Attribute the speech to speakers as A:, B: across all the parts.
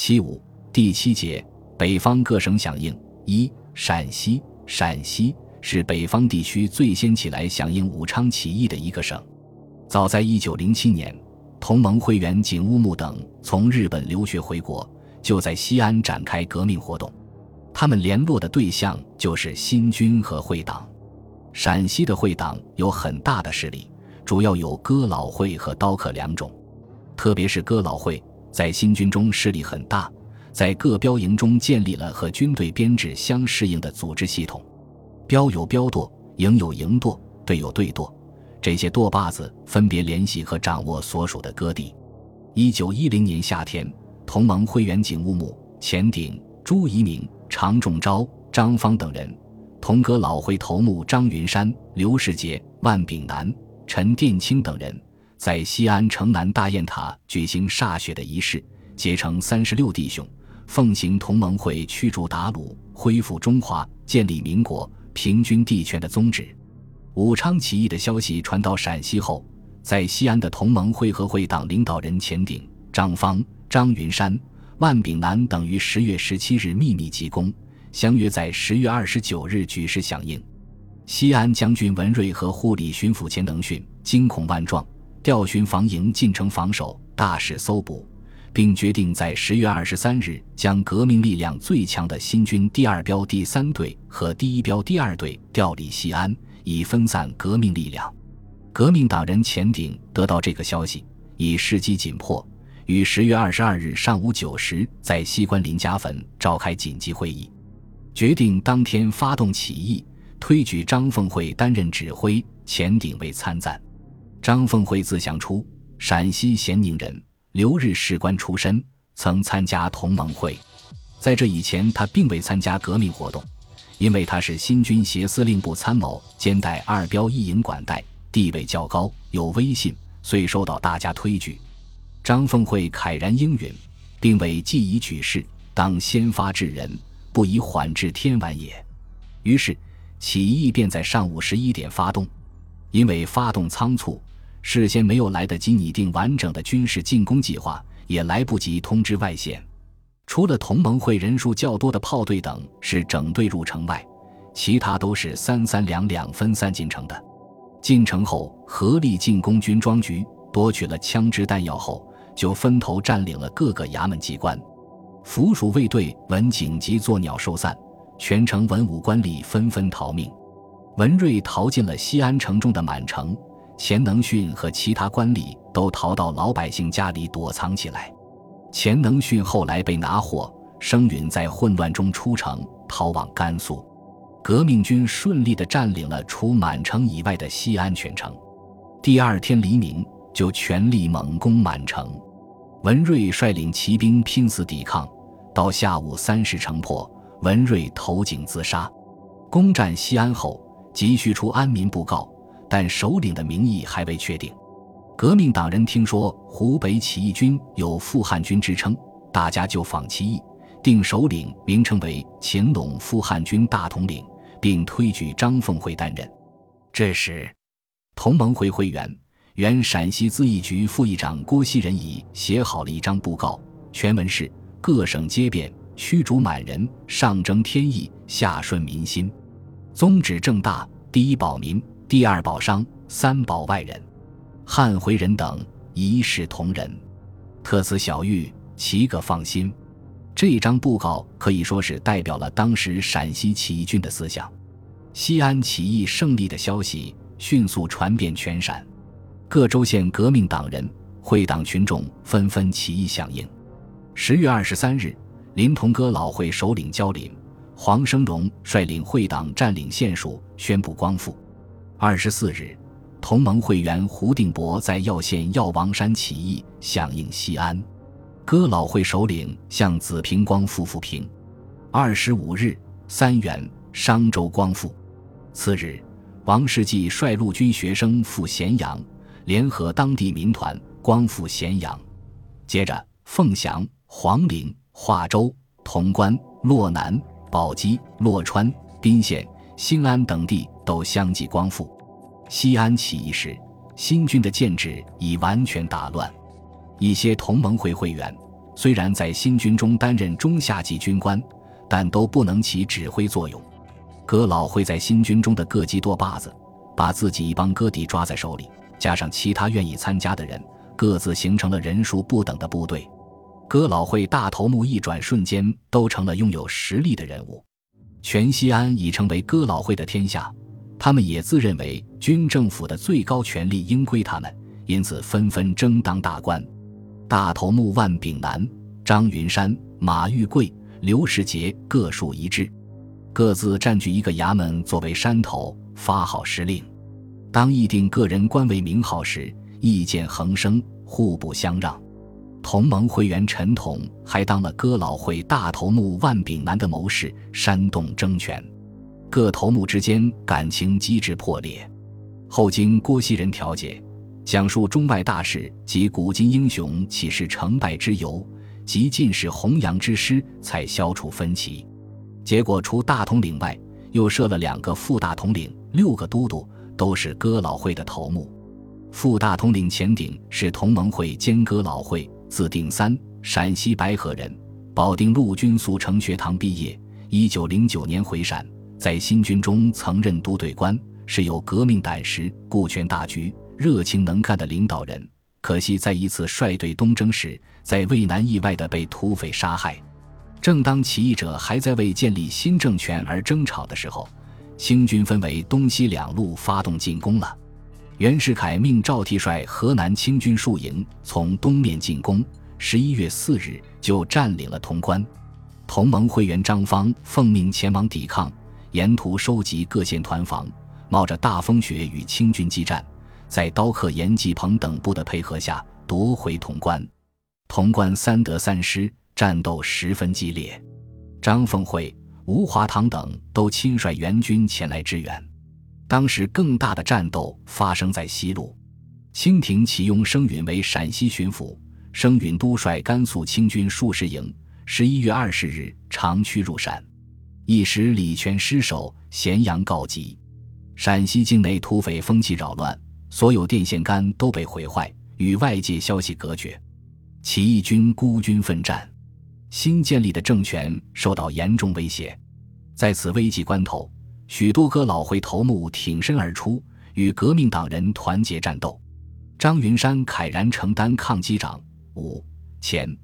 A: 七五第七节，北方各省响应。一、陕西，陕西是北方地区最先起来响应武昌起义的一个省。早在一九零七年，同盟会员景乌木等从日本留学回国，就在西安展开革命活动。他们联络的对象就是新军和会党。陕西的会党有很大的势力，主要有哥老会和刀客两种，特别是哥老会。在新军中势力很大，在各标营中建立了和军队编制相适应的组织系统，标有标舵，营有营舵，队有队舵，这些舵把子分别联系和掌握所属的各地。一九一零年夏天，同盟会员景乌木、钱鼎、朱一鸣、常仲昭、张芳等人，同哥老会头目张云山、刘世杰、万炳南、陈殿清等人。在西安城南大雁塔举行歃血的仪式，结成三十六弟兄，奉行同盟会驱逐鞑虏、恢复中华、建立民国、平均地权的宗旨。武昌起义的消息传到陕西后，在西安的同盟会和会党领导人钱鼎、张方、张云山、万炳南等于十月十七日秘密集攻，相约在十月二十九日举事响应。西安将军文瑞和护理巡抚钱能训惊恐万状。调巡防营进城防守，大肆搜捕，并决定在十月二十三日将革命力量最强的新军第二标第三队和第一标第二队调离西安，以分散革命力量。革命党人钱鼎得到这个消息，以时机紧迫，于十月二十二日上午九时在西关林家坟召开紧急会议，决定当天发动起义，推举张凤会担任指挥，钱鼎为参赞。张凤会自详出，陕西咸宁人，留日士官出身，曾参加同盟会。在这以前，他并未参加革命活动，因为他是新军协司令部参谋，兼带二标一营管带，地位较高，有威信，遂受到大家推举。张凤会慨然应允，并为既已举事，当先发制人，不以缓至天晚也。于是起义便在上午十一点发动，因为发动仓促。事先没有来得及拟定完整的军事进攻计划，也来不及通知外线。除了同盟会人数较多的炮队等是整队入城外，其他都是三三两两分散进城的。进城后，合力进攻军装局，夺取了枪支弹药后，就分头占领了各个衙门机关。府署卫队闻紧急作鸟兽散，全城文武官吏纷纷逃命。文瑞逃进了西安城中的满城。钱能训和其他官吏都逃到老百姓家里躲藏起来。钱能训后来被拿获，声允在混乱中出城，逃往甘肃。革命军顺利地占领了除满城以外的西安全城。第二天黎明，就全力猛攻满城。文瑞率领骑兵拼死抵抗，到下午三时城破，文瑞投井自杀。攻占西安后，急需出安民布告。但首领的名义还未确定。革命党人听说湖北起义军有复汉军之称，大家就仿其意，定首领名称为秦陇复汉军大统领，并推举张凤会担任。这时，同盟会会员、原陕西咨议局副议长郭熙仁已写好了一张布告，全文是：各省皆变，驱逐满人，上争天意，下顺民心，宗旨正大，第一保民。第二保商，三保外人，汉回人等一视同仁，特此小谕，其个放心。这张布告可以说是代表了当时陕西起义军的思想。西安起义胜利的消息迅速传遍全陕，各州县革命党人、会党群众纷纷起义响应。十月二十三日，临潼哥老会首领焦林、黄生荣率领会党占领县署，宣布光复。二十四日，同盟会员胡定伯在耀县耀王山起义，响应西安。哥老会首领向子平光复复平。二十五日，三原、商州光复。次日，王世济率陆军学生赴咸阳，联合当地民团光复咸阳。接着，凤翔、黄陵、华州、潼关、洛南、宝鸡、洛川、宾县、兴安等地。都相继光复。西安起义时，新军的建制已完全打乱。一些同盟会会员虽然在新军中担任中下级军官，但都不能起指挥作用。哥老会在新军中的各级多把子，把自己一帮哥弟抓在手里，加上其他愿意参加的人，各自形成了人数不等的部队。哥老会大头目一转瞬间都成了拥有实力的人物，全西安已成为哥老会的天下。他们也自认为军政府的最高权力应归他们，因此纷纷争当大官。大头目万炳南、张云山、马玉贵、刘世杰各属一支，各自占据一个衙门作为山头，发号施令。当议定个人官位名号时，意见横生，互不相让。同盟会员陈统还当了哥老会大头目万炳南的谋士，煽动争权。各头目之间感情机制破裂，后经郭熙仁调解，讲述中外大事及古今英雄岂是成败之由，及进士弘扬之师，才消除分歧。结果除大统领外，又设了两个副大统领，六个都督，都是哥老会的头目。副大统领钱鼎是同盟会兼哥老会，字定三，陕西白河人，保定陆军速成学堂毕业，一九零九年回陕。在新军中曾任都队官，是有革命胆识、顾全大局、热情能干的领导人。可惜在一次率队东征时，在渭南意外的被土匪杀害。正当起义者还在为建立新政权而争吵的时候，清军分为东西两路发动进攻了。袁世凯命赵替率河南清军数营从东面进攻，十一月四日就占领了潼关。同盟会员张方奉命前往抵抗。沿途收集各县团防，冒着大风雪与清军激战，在刀客严继鹏等部的配合下夺回潼关。潼关三得三失，战斗十分激烈。张凤会、吴华堂等都亲率援军前来支援。当时更大的战斗发生在西路，清廷启用生允为陕西巡抚，生允督率甘肃清军数十营，十一月二十日长驱入陕。一时李全失守，咸阳告急。陕西境内土匪风气扰乱，所有电线杆都被毁坏，与外界消息隔绝。起义军孤军奋战，新建立的政权受到严重威胁。在此危急关头，许多哥老会头目挺身而出，与革命党人团结战斗。张云山慨然承担抗击长、五、前、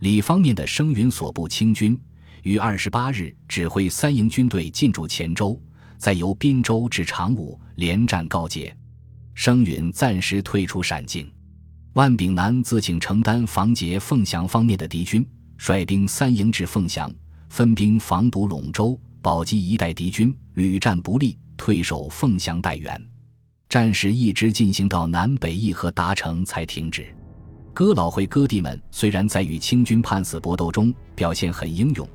A: 李方面的声云所部清军。于二十八日指挥三营军队进驻黔州，再由滨州至长武连战告捷，声允暂时退出陕境。万炳南自请承担防截凤翔方面的敌军，率兵三营至凤翔，分兵防堵陇州、宝鸡一带敌军，屡战不利，退守凤翔待援。战事一直进行到南北议和达成才停止。哥老会哥弟们虽然在与清军判死搏斗中表现很英勇。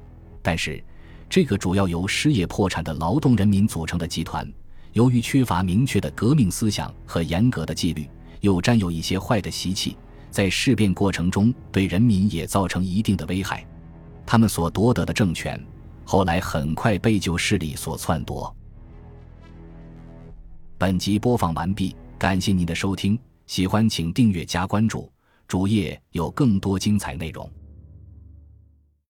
A: 但是，这个主要由失业破产的劳动人民组成的集团，由于缺乏明确的革命思想和严格的纪律，又沾有一些坏的习气，在事变过程中对人民也造成一定的危害。他们所夺得的政权，后来很快被旧势力所篡夺。本集播放完毕，感谢您的收听，喜欢请订阅加关注，主页有更多精彩内容。